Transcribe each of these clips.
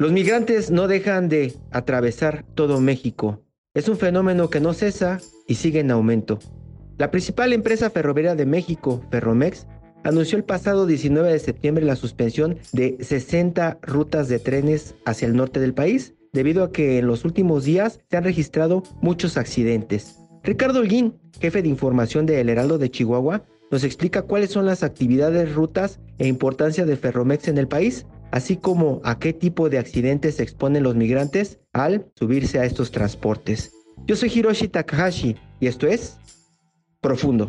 Los migrantes no dejan de atravesar todo México. Es un fenómeno que no cesa y sigue en aumento. La principal empresa ferroviaria de México, Ferromex, anunció el pasado 19 de septiembre la suspensión de 60 rutas de trenes hacia el norte del país, debido a que en los últimos días se han registrado muchos accidentes. Ricardo Holguín, jefe de información de El Heraldo de Chihuahua, nos explica cuáles son las actividades, rutas e importancia de Ferromex en el país, así como a qué tipo de accidentes se exponen los migrantes al subirse a estos transportes. Yo soy Hiroshi Takahashi y esto es Profundo.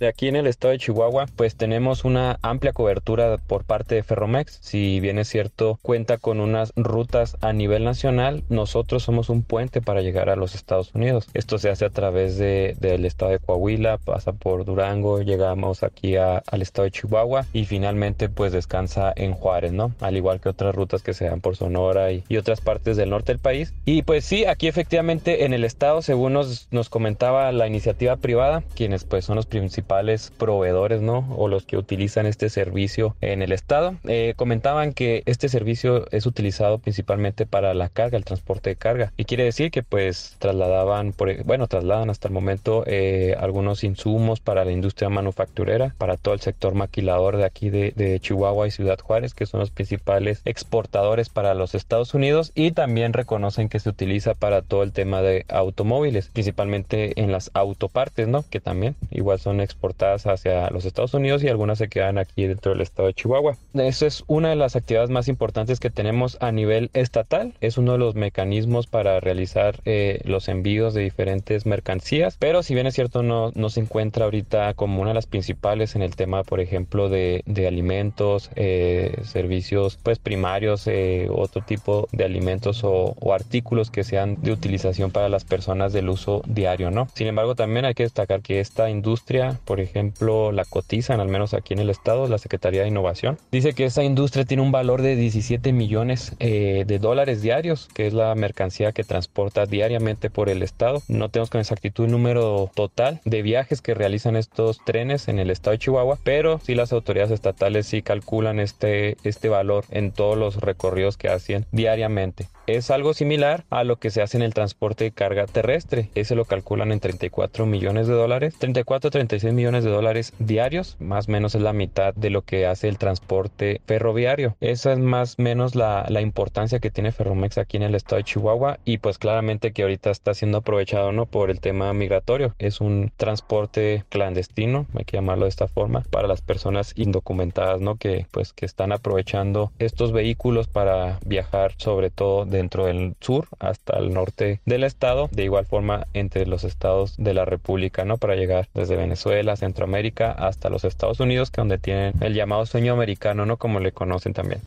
De aquí en el estado de Chihuahua, pues tenemos una amplia cobertura por parte de Ferromex. Si bien es cierto, cuenta con unas rutas a nivel nacional, nosotros somos un puente para llegar a los Estados Unidos. Esto se hace a través de, del estado de Coahuila, pasa por Durango, llegamos aquí al estado de Chihuahua y finalmente pues descansa en Juárez, ¿no? Al igual que otras rutas que se dan por Sonora y, y otras partes del norte del país. Y pues sí, aquí efectivamente en el estado, según nos, nos comentaba la iniciativa privada, quienes pues son los principales proveedores, ¿no? O los que utilizan este servicio en el estado, eh, comentaban que este servicio es utilizado principalmente para la carga, el transporte de carga. Y quiere decir que pues trasladaban, por, bueno, trasladan hasta el momento eh, algunos insumos para la industria manufacturera, para todo el sector maquilador de aquí de, de Chihuahua y Ciudad Juárez, que son los principales exportadores para los Estados Unidos y también reconocen que se utiliza para todo el tema de automóviles, principalmente en las autopartes, ¿no? Que también igual son exportadas hacia los Estados Unidos y algunas se quedan aquí dentro del estado de Chihuahua. Eso es una de las actividades más importantes que tenemos a nivel estatal. Es uno de los mecanismos para realizar eh, los envíos de diferentes mercancías, pero si bien es cierto no, no se encuentra ahorita como una de las principales en el tema, por ejemplo, de, de alimentos, eh, servicios pues primarios, eh, otro tipo de alimentos o, o artículos que sean de utilización para las personas del uso diario, ¿no? Sin embargo, también hay que destacar que esta industria, por ejemplo, la cotizan, al menos aquí en el estado, la Secretaría de Innovación. Dice que esta industria tiene un valor de 17 millones eh, de dólares diarios, que es la mercancía que transporta diariamente por el estado. No tenemos con exactitud el número total de viajes que realizan estos trenes en el estado de Chihuahua, pero sí las autoridades estatales sí calculan este, este valor en todos los recorridos que hacen diariamente. Es algo similar a lo que se hace en el transporte de carga terrestre. Ese lo calculan en 34 millones de dólares. 34 36 millones de dólares diarios. Más o menos es la mitad de lo que hace el transporte ferroviario. Esa es más o menos la, la importancia que tiene Ferromex aquí en el estado de Chihuahua. Y pues claramente que ahorita está siendo aprovechado ¿no? por el tema migratorio. Es un transporte clandestino, hay que llamarlo de esta forma, para las personas indocumentadas, ¿no? Que pues que están aprovechando estos vehículos para viajar sobre todo dentro del sur hasta el norte del estado, de igual forma entre los estados de la República, ¿no? Para llegar desde Venezuela, Centroamérica hasta los Estados Unidos, que donde tienen el llamado sueño americano, ¿no? Como le conocen también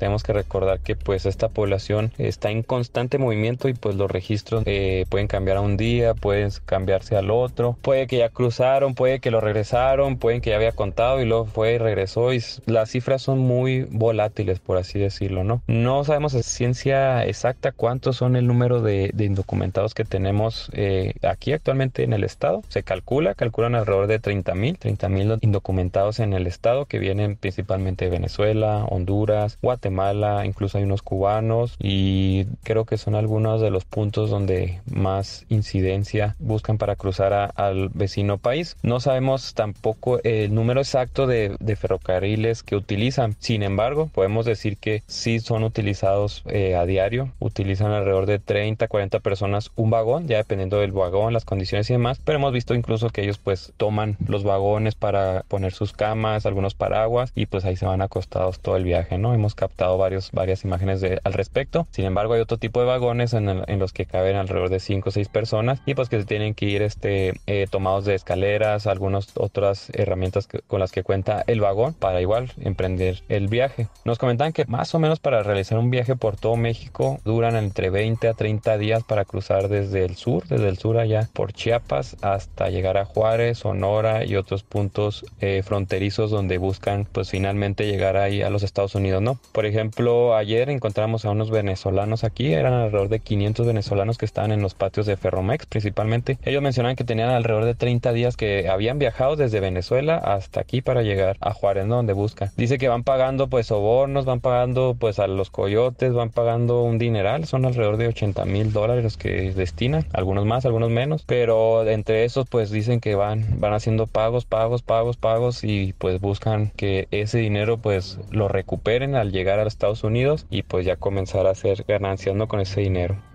tenemos que recordar que pues esta población está en constante movimiento y pues los registros eh, pueden cambiar a un día, pueden cambiarse al otro, puede que ya cruzaron, puede que lo regresaron, pueden que ya había contado y luego fue y regresó y las cifras son muy volátiles por así decirlo, ¿no? No sabemos a ciencia exacta cuántos son el número de, de indocumentados que tenemos eh, aquí actualmente en el estado, se calcula, calculan alrededor de 30 mil, 30 mil indocumentados en el estado que vienen principalmente de Venezuela, Honduras, Guatemala, Guatemala, incluso hay unos cubanos y creo que son algunos de los puntos donde más incidencia buscan para cruzar a, al vecino país. No sabemos tampoco el número exacto de, ferrocarriles que utilizan, sin embargo podemos decir que sí son utilizados eh, a diario, utilizan alrededor de 30, 40 personas un vagón, ya dependiendo del vagón, las condiciones y demás, pero hemos visto incluso que ellos pues toman los vagones para poner sus camas, algunos paraguas y pues ahí se van acostados todo el viaje, ¿no? Hemos captado varios, varias imágenes al respecto. Sin embargo, hay otro tipo de vagones en, los que caben alrededor de 5 o 6 personas y pues que se tienen que ir este, eh, tomados de escaleras, algunas otras herramientas con las que cuenta el vagón para igual emprender el viaje. Nos comentan que más o menos para realizar un viaje por todo México duran entre 20 a 30 días para cruzar desde el sur, desde el sur allá por Chiapas hasta llegar a Juárez, Sonora y otros puntos eh, fronterizos donde buscan pues finalmente llegar ahí a los Estados Unidos. Por ejemplo, ayer encontramos a unos venezolanos aquí, eran alrededor de 500 venezolanos que estaban en los patios de Ferromex principalmente. Ellos mencionan que tenían alrededor de 30 días que habían viajado desde Venezuela hasta aquí para llegar a Juárez, ¿no? Donde buscan. Dice que van pagando pues sobornos, van pagando pues a los coyotes, van pagando un dineral, son alrededor de 80 mil dólares los que destinan, algunos más, algunos menos, pero entre esos pues dicen que van, van haciendo pagos, pagos, pagos, pagos y pues buscan que ese dinero pues lo recuperen al llegar a los Estados Unidos y pues ya comenzar a hacer ganancias con ese dinero.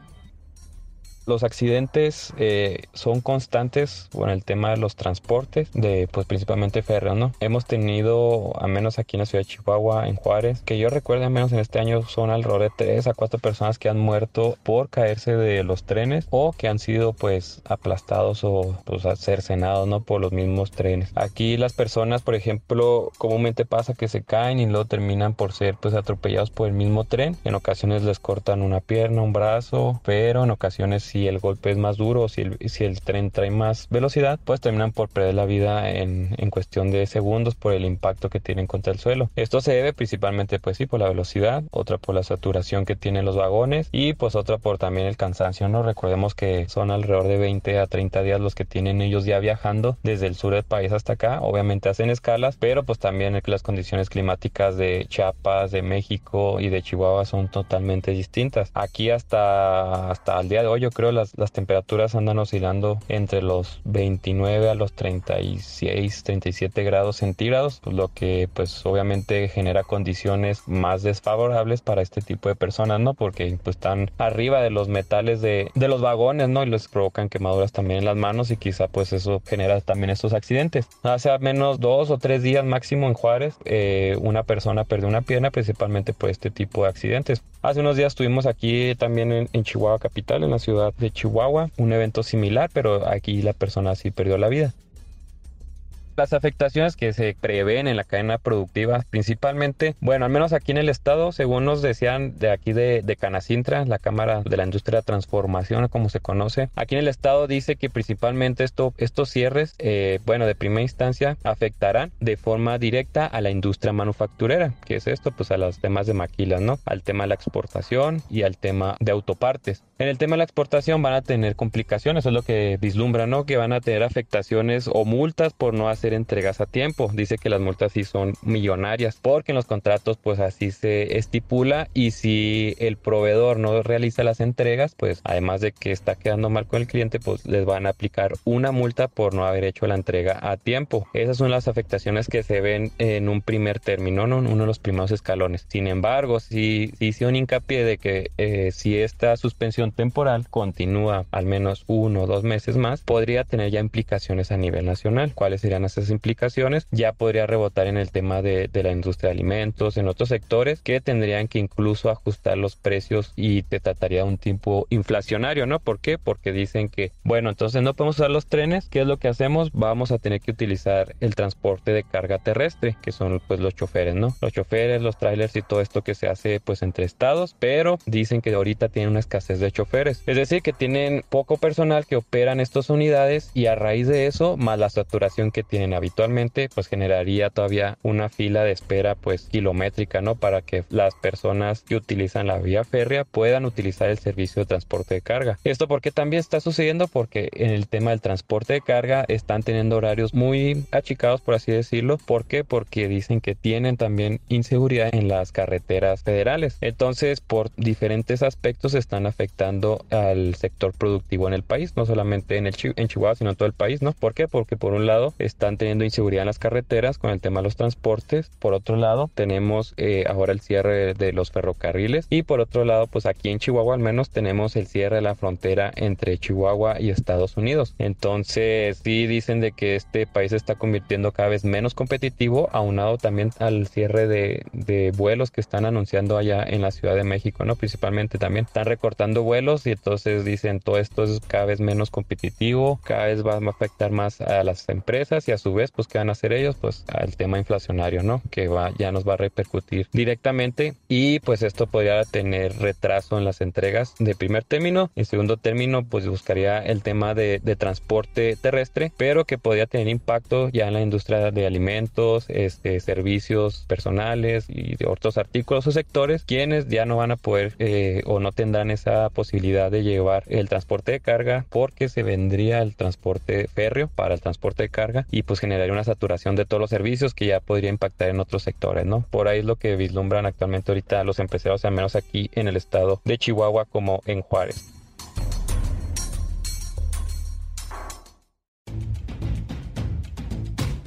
Los accidentes eh, son constantes con el tema de los transportes, de pues principalmente férreos, ¿no? Hemos tenido, a menos aquí en la ciudad de Chihuahua, en Juárez, que yo recuerdo, al menos en este año, son alrededor de 3 a 4 personas que han muerto por caerse de los trenes o que han sido pues aplastados o pues cercenados, ¿no? Por los mismos trenes. Aquí las personas, por ejemplo, comúnmente pasa que se caen y luego terminan por ser pues atropellados por el mismo tren. En ocasiones les cortan una pierna, un brazo, pero en ocasiones si el golpe es más duro si el, si el tren trae más velocidad, pues terminan por perder la vida en, en cuestión de segundos por el impacto que tienen contra el suelo. Esto se debe principalmente, pues sí, por la velocidad, otra por la saturación que tienen los vagones y pues otra por también el cansancio, ¿no? Recordemos que son alrededor de 20 a 30 días los que tienen ellos ya viajando desde el sur del país hasta acá. Obviamente hacen escalas, pero pues también las condiciones climáticas de Chiapas, de México y de Chihuahua son totalmente distintas. Aquí hasta, hasta el día de hoy yo creo las, las temperaturas andan oscilando entre los 29 a los 36, 37 grados centígrados, pues lo que pues obviamente genera condiciones más desfavorables para este tipo de personas, ¿no? Porque pues están arriba de los metales de, de los vagones, ¿no? Y les provocan quemaduras también en las manos y quizá pues eso genera también estos accidentes. Hace al menos dos o tres días máximo en Juárez, eh, una persona perdió una pierna principalmente por este tipo de accidentes. Hace unos días estuvimos aquí también en, en Chihuahua capital, en la ciudad de Chihuahua, un evento similar, pero aquí la persona sí perdió la vida. Las afectaciones que se prevén en la cadena productiva, principalmente, bueno, al menos aquí en el estado, según nos decían de aquí de, de Canacintra, la Cámara de la Industria de Transformación, como se conoce, aquí en el estado dice que principalmente esto, estos cierres, eh, bueno, de primera instancia, afectarán de forma directa a la industria manufacturera, que es esto, pues a los temas de maquilas, ¿no? Al tema de la exportación y al tema de autopartes. En el tema de la exportación van a tener complicaciones, eso es lo que vislumbra, ¿no? Que van a tener afectaciones o multas por no hacer entregas a tiempo. Dice que las multas sí son millonarias porque en los contratos pues así se estipula y si el proveedor no realiza las entregas pues además de que está quedando mal con el cliente pues les van a aplicar una multa por no haber hecho la entrega a tiempo. Esas son las afectaciones que se ven en un primer término, ¿no? uno de los primeros escalones. Sin embargo, si hice un hincapié de que eh, si esta suspensión temporal continúa al menos uno o dos meses más, podría tener ya implicaciones a nivel nacional. ¿Cuáles serían esas implicaciones, ya podría rebotar en el tema de, la industria de alimentos, en otros sectores que tendrían que incluso ajustar los precios y te trataría de un tipo inflacionario, ¿no? ¿Por qué? Porque dicen que, bueno, entonces no podemos usar los trenes, ¿qué es lo que hacemos? Vamos a tener que utilizar el transporte de carga terrestre, que son pues los choferes, ¿no? Los choferes, los trailers y todo esto que se hace pues entre estados, pero dicen que ahorita tienen una escasez de choferes, es decir, que tienen poco personal que operan estas unidades y a raíz de eso, más la saturación que habitualmente, pues generaría todavía una fila de espera pues kilométrica, ¿no? Para que las personas que utilizan la vía férrea puedan utilizar el servicio de transporte de carga. Esto porque también está sucediendo porque en el tema del transporte de carga están teniendo horarios muy achicados, por así decirlo. ¿Por qué? Porque dicen que tienen también inseguridad en las carreteras federales. Entonces, por diferentes aspectos están afectando al sector productivo en el país, no solamente en, el en Chihuahua, sino en todo el país, ¿no? ¿Por qué? Porque por un lado están están teniendo inseguridad en las carreteras con el tema de los transportes. Por otro lado, tenemos eh, ahora el cierre de los ferrocarriles y por otro lado, pues aquí en Chihuahua al menos tenemos el cierre de la frontera entre Chihuahua y Estados Unidos. Entonces, sí dicen de que este país se está convirtiendo cada vez menos competitivo, aunado también al cierre de, de vuelos que están anunciando allá en la Ciudad de México, ¿no? Principalmente también están recortando vuelos y entonces dicen todo esto es cada vez menos competitivo, cada vez va a afectar más a las empresas y a su vez, pues, ¿qué van a hacer ellos? Pues al tema inflacionario, ¿no? Que va, ya nos va a repercutir directamente y pues esto podría tener retraso en las entregas de primer término. En segundo término, pues buscaría el tema de, de transporte terrestre, pero que podría tener impacto ya en la industria de alimentos, este, servicios personales y de otros artículos o sectores, quienes ya no van a poder eh, o no tendrán esa posibilidad de llevar el transporte de carga porque se vendría el transporte férreo para el transporte de carga y pues generaría una saturación de todos los servicios que ya podría impactar en otros sectores, ¿no? Por ahí es lo que vislumbran actualmente ahorita los empresarios, al menos aquí en el estado de Chihuahua como en Juárez.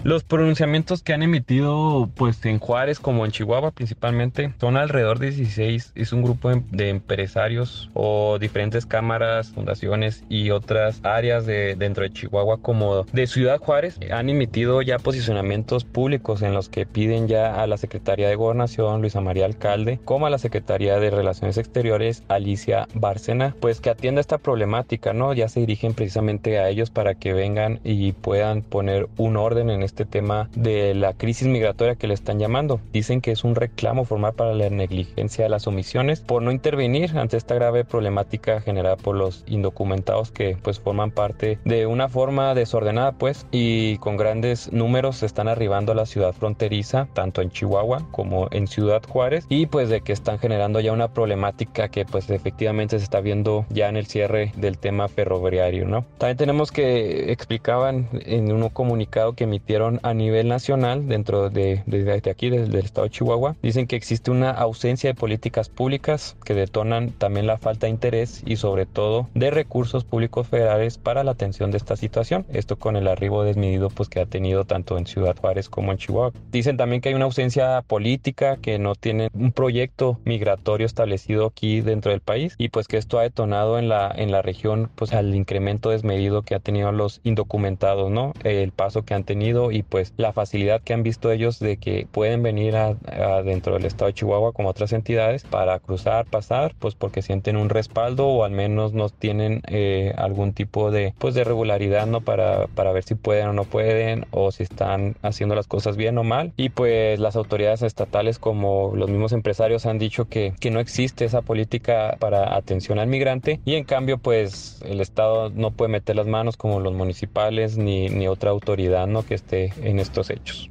Los pronunciamientos que han emitido pues en Juárez como en Chihuahua principalmente son alrededor de 16, es un grupo de empresarios o diferentes cámaras, fundaciones y otras áreas de dentro de Chihuahua como de Ciudad Juárez han emitido ya posicionamientos públicos en los que piden ya a la Secretaría de Gobernación Luisa María Alcalde como a la Secretaría de Relaciones Exteriores Alicia Bárcena pues que atienda esta problemática, ¿no? Ya se dirigen precisamente a ellos para que vengan y puedan poner un orden en este tema de la crisis migratoria que le están llamando. Dicen que es un reclamo formal para la negligencia de las omisiones por no intervenir ante esta grave problemática generada por los indocumentados que pues forman parte de una forma desordenada pues y con grandes números se están arribando a la ciudad fronteriza tanto en Chihuahua como en Ciudad Juárez y pues de que están generando ya una problemática que pues efectivamente se está viendo ya en el cierre del tema ferroviario, ¿no? También tenemos que explicaban en un comunicado que emitieron a nivel nacional dentro de, desde aquí, desde el estado de Chihuahua, dicen que existe una ausencia de políticas públicas que detonan también la falta de interés y sobre todo de recursos públicos federales para la atención de esta situación. Esto con el arribo desmedido pues que ha tenido tanto en Ciudad Juárez como en Chihuahua. Dicen también que hay una ausencia política, que no tienen un proyecto migratorio establecido aquí dentro del país y pues que esto ha detonado en la, en la región pues al incremento desmedido que ha tenido los indocumentados, ¿no? El paso que han tenido y pues la facilidad que han visto ellos de que pueden venir a, dentro del estado de Chihuahua como otras entidades para cruzar, pasar, pues porque sienten un respaldo o al menos no tienen eh, algún tipo de pues de regularidad no para, para ver si pueden o no pueden o si están haciendo las cosas bien o mal. Y pues las autoridades estatales como los mismos empresarios han dicho que, que no existe esa política para atención al migrante y en cambio pues el estado no puede meter las manos como los municipales ni, ni otra autoridad no que esté en estos hechos.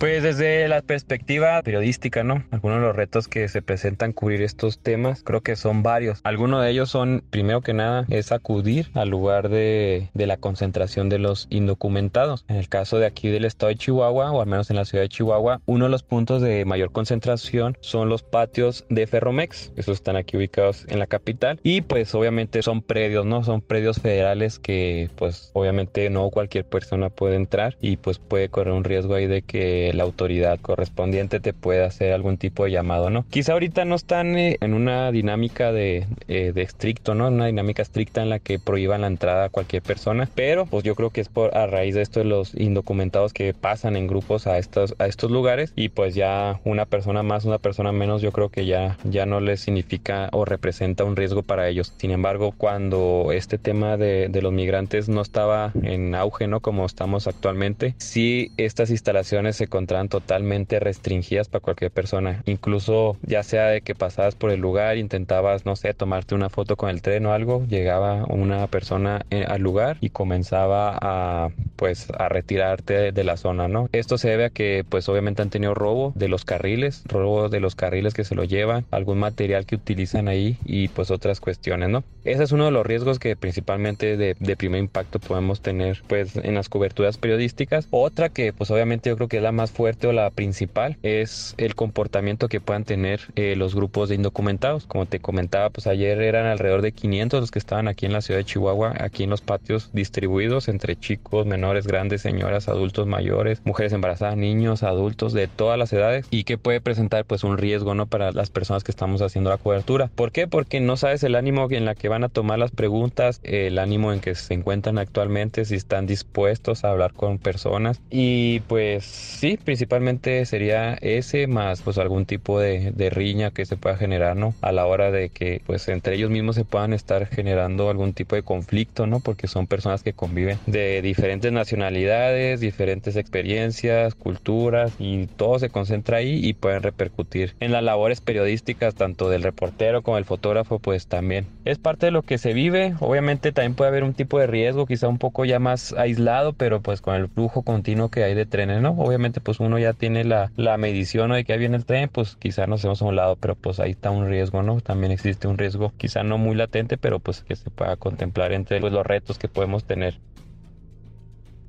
Pues desde la perspectiva periodística, ¿no? Algunos de los retos que se presentan cubrir estos temas, creo que son varios. Algunos de ellos son, primero que nada, es acudir al lugar de, de, la concentración de los indocumentados. En el caso de aquí del estado de Chihuahua, o al menos en la ciudad de Chihuahua, uno de los puntos de mayor concentración son los patios de Ferromex. Esos están aquí ubicados en la capital. Y pues obviamente son predios, ¿no? Son predios federales que pues obviamente no cualquier persona puede entrar y pues puede correr un riesgo ahí de que la autoridad correspondiente te pueda hacer algún tipo de llamado, ¿no? Quizá ahorita no están eh, en una dinámica de, eh, de estricto, ¿no? Una dinámica estricta en la que prohíban la entrada a cualquier persona, pero pues yo creo que es por a raíz de esto de los indocumentados que pasan en grupos a estos, a estos lugares y pues ya una persona más, una persona menos, yo creo que ya, ya no les significa o representa un riesgo para ellos. Sin embargo, cuando este tema de, de los migrantes no estaba en auge, ¿no? Como estamos actualmente, sí estas instalaciones se encontraban totalmente restringidas para cualquier persona. Incluso ya sea de que pasabas por el lugar, intentabas, no sé, tomarte una foto con el tren o algo, llegaba una persona eh, al lugar y comenzaba a, pues, a retirarte de la zona, ¿no? Esto se debe a que, pues, obviamente han tenido robo de los carriles, robo de los carriles que se lo llevan, algún material que utilizan ahí y, pues, otras cuestiones, ¿no? Ese es uno de los riesgos que principalmente de, de primer impacto podemos tener, pues, en las coberturas periodísticas. Otra que, pues, obviamente yo creo que es la más más fuerte o la principal es el comportamiento que puedan tener eh, los grupos de indocumentados. Como te comentaba, pues ayer eran alrededor de 500 los que estaban aquí en la ciudad de Chihuahua, aquí en los patios distribuidos entre chicos, menores, grandes, señoras, adultos mayores, mujeres embarazadas, niños, adultos de todas las edades y que puede presentar pues un riesgo, ¿no? Para las personas que estamos haciendo la cobertura. ¿Por qué? Porque no sabes el ánimo en la que van a tomar las preguntas, el ánimo en que se encuentran actualmente, si están dispuestos a hablar con personas y pues sí, principalmente sería ese más pues algún tipo de, de riña que se pueda generar, ¿no? A la hora de que pues entre ellos mismos se puedan estar generando algún tipo de conflicto, ¿no? Porque son personas que conviven de diferentes nacionalidades, diferentes experiencias, culturas y todo se concentra ahí y pueden repercutir en las labores periodísticas tanto del reportero como el fotógrafo pues también es parte de lo que se vive obviamente también puede haber un tipo de riesgo quizá un poco ya más aislado pero pues con el flujo continuo que hay de trenes no obviamente pues uno ya tiene la, la medición de que ahí viene el tren pues quizá nos hacemos a un lado pero pues ahí está un riesgo no también existe un riesgo quizá no muy latente pero pues que se pueda contemplar entre pues, los retos que podemos tener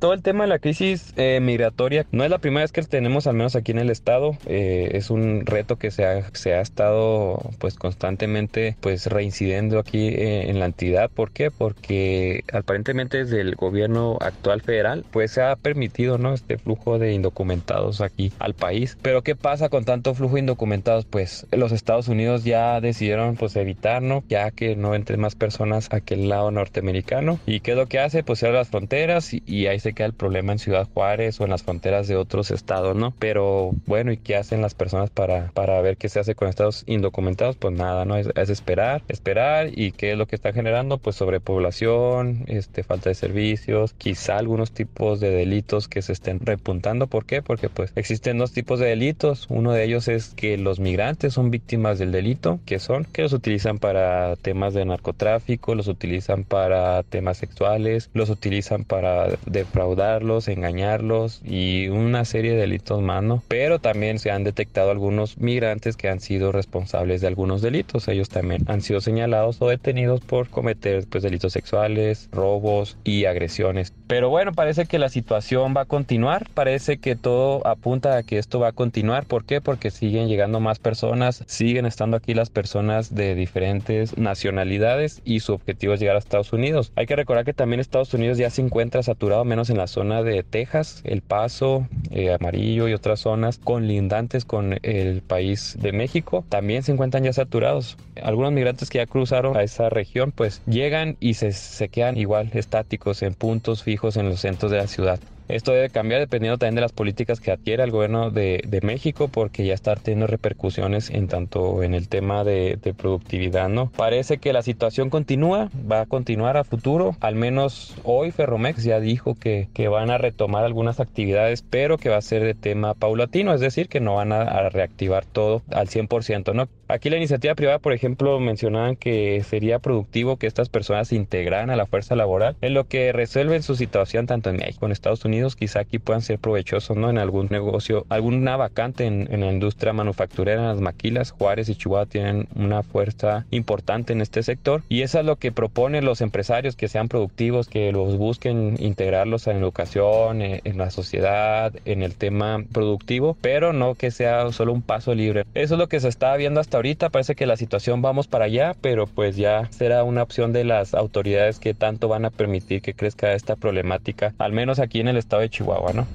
todo el tema de la crisis eh, migratoria no es la primera vez que tenemos, al menos aquí en el estado. Eh, es un reto que se ha, se ha estado pues constantemente pues reincidiendo aquí eh, en la entidad. ¿Por qué? Porque aparentemente desde el gobierno actual federal pues se ha permitido ¿no? este flujo de indocumentados aquí al país. Pero ¿qué pasa con tanto flujo de indocumentados? Pues los Estados Unidos ya decidieron pues evitar, ¿no? Ya que no entren más personas a aquel lado norteamericano. ¿Y qué es lo que hace? Pues cierra las fronteras y, y ahí se queda problema en Ciudad Juárez o en las fronteras de otros estados, ¿no? Pero bueno, ¿y qué hacen las personas para, para ver qué se hace con estados indocumentados? Pues nada, ¿no? Es, esperar, esperar y qué es lo que está generando, pues sobrepoblación, este, falta de servicios, quizá algunos tipos de delitos que se estén repuntando. ¿Por qué? Porque pues existen dos tipos de delitos. Uno de ellos es que los migrantes son víctimas del delito, que son que los utilizan para temas de narcotráfico, los utilizan para temas sexuales, los utilizan para defraudar engañarlos y una serie de delitos más, ¿no? Pero también se han detectado algunos migrantes que han sido responsables de algunos delitos. Ellos también han sido señalados o detenidos por cometer pues, delitos sexuales, robos y agresiones. Pero bueno, parece que la situación va a continuar. Parece que todo apunta a que esto va a continuar. ¿Por qué? Porque siguen llegando más personas, siguen estando aquí las personas de diferentes nacionalidades y su objetivo es llegar a Estados Unidos. Hay que recordar que también Estados Unidos ya se encuentra saturado menos en la zona de Texas, El Paso, eh, Amarillo y otras zonas conlindantes con el país de México, también se encuentran ya saturados. Algunos migrantes que ya cruzaron a esa región pues llegan y se, se quedan igual estáticos en puntos fijos en los centros de la ciudad. Esto debe cambiar dependiendo también de las políticas que adquiera el gobierno de, México porque ya está teniendo repercusiones en tanto en el tema de, productividad, ¿no? Parece que la situación continúa, va a continuar a futuro, al menos hoy Ferromex ya dijo que, que van a retomar algunas actividades, pero que va a ser de tema paulatino, es decir, que no van a, a reactivar todo al 100%, ¿no? Aquí la iniciativa privada, por ejemplo, mencionaban que sería productivo que estas personas se integraran a la fuerza laboral en lo que resuelven su situación tanto en México como en Estados Unidos. Quizá aquí puedan ser provechosos, ¿no? En algún negocio, alguna vacante en, en, la industria manufacturera, en las maquilas. Juárez y Chihuahua tienen una fuerza importante en este sector y eso es lo que proponen los empresarios, que sean productivos, que los busquen integrarlos en educación, en, en la sociedad, en el tema productivo, pero no que sea solo un paso libre. Eso es lo que se está viendo hasta ahorita parece que la situación vamos para allá, pero pues ya será una opción de las autoridades que tanto van a permitir que crezca esta problemática, al menos aquí en el estado de Chihuahua, ¿no?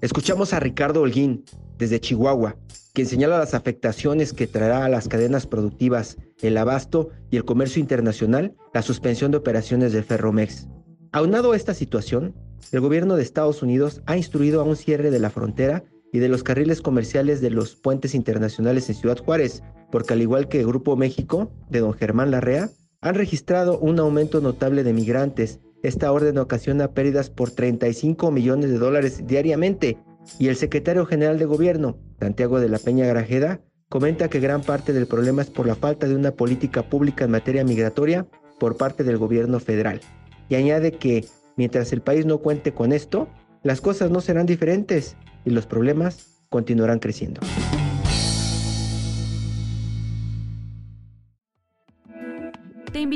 Escuchamos a Ricardo Holguín, desde Chihuahua, quien señala las afectaciones que traerá a las cadenas productivas, el abasto y el comercio internacional la suspensión de operaciones de Ferromex. Aunado a esta situación, el gobierno de Estados Unidos ha instruido a un cierre de la frontera y de los carriles comerciales de los puentes internacionales en Ciudad Juárez, porque al igual que el Grupo México, de don Germán Larrea, han registrado un aumento notable de migrantes. Esta orden ocasiona pérdidas por 35 millones de dólares diariamente y el secretario general de gobierno, Santiago de la Peña Grajeda, comenta que gran parte del problema es por la falta de una política pública en materia migratoria por parte del gobierno federal. Y añade que mientras el país no cuente con esto, las cosas no serán diferentes y los problemas continuarán creciendo.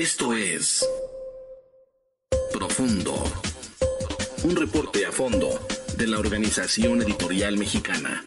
Esto es Profundo, un reporte a fondo de la Organización Editorial Mexicana.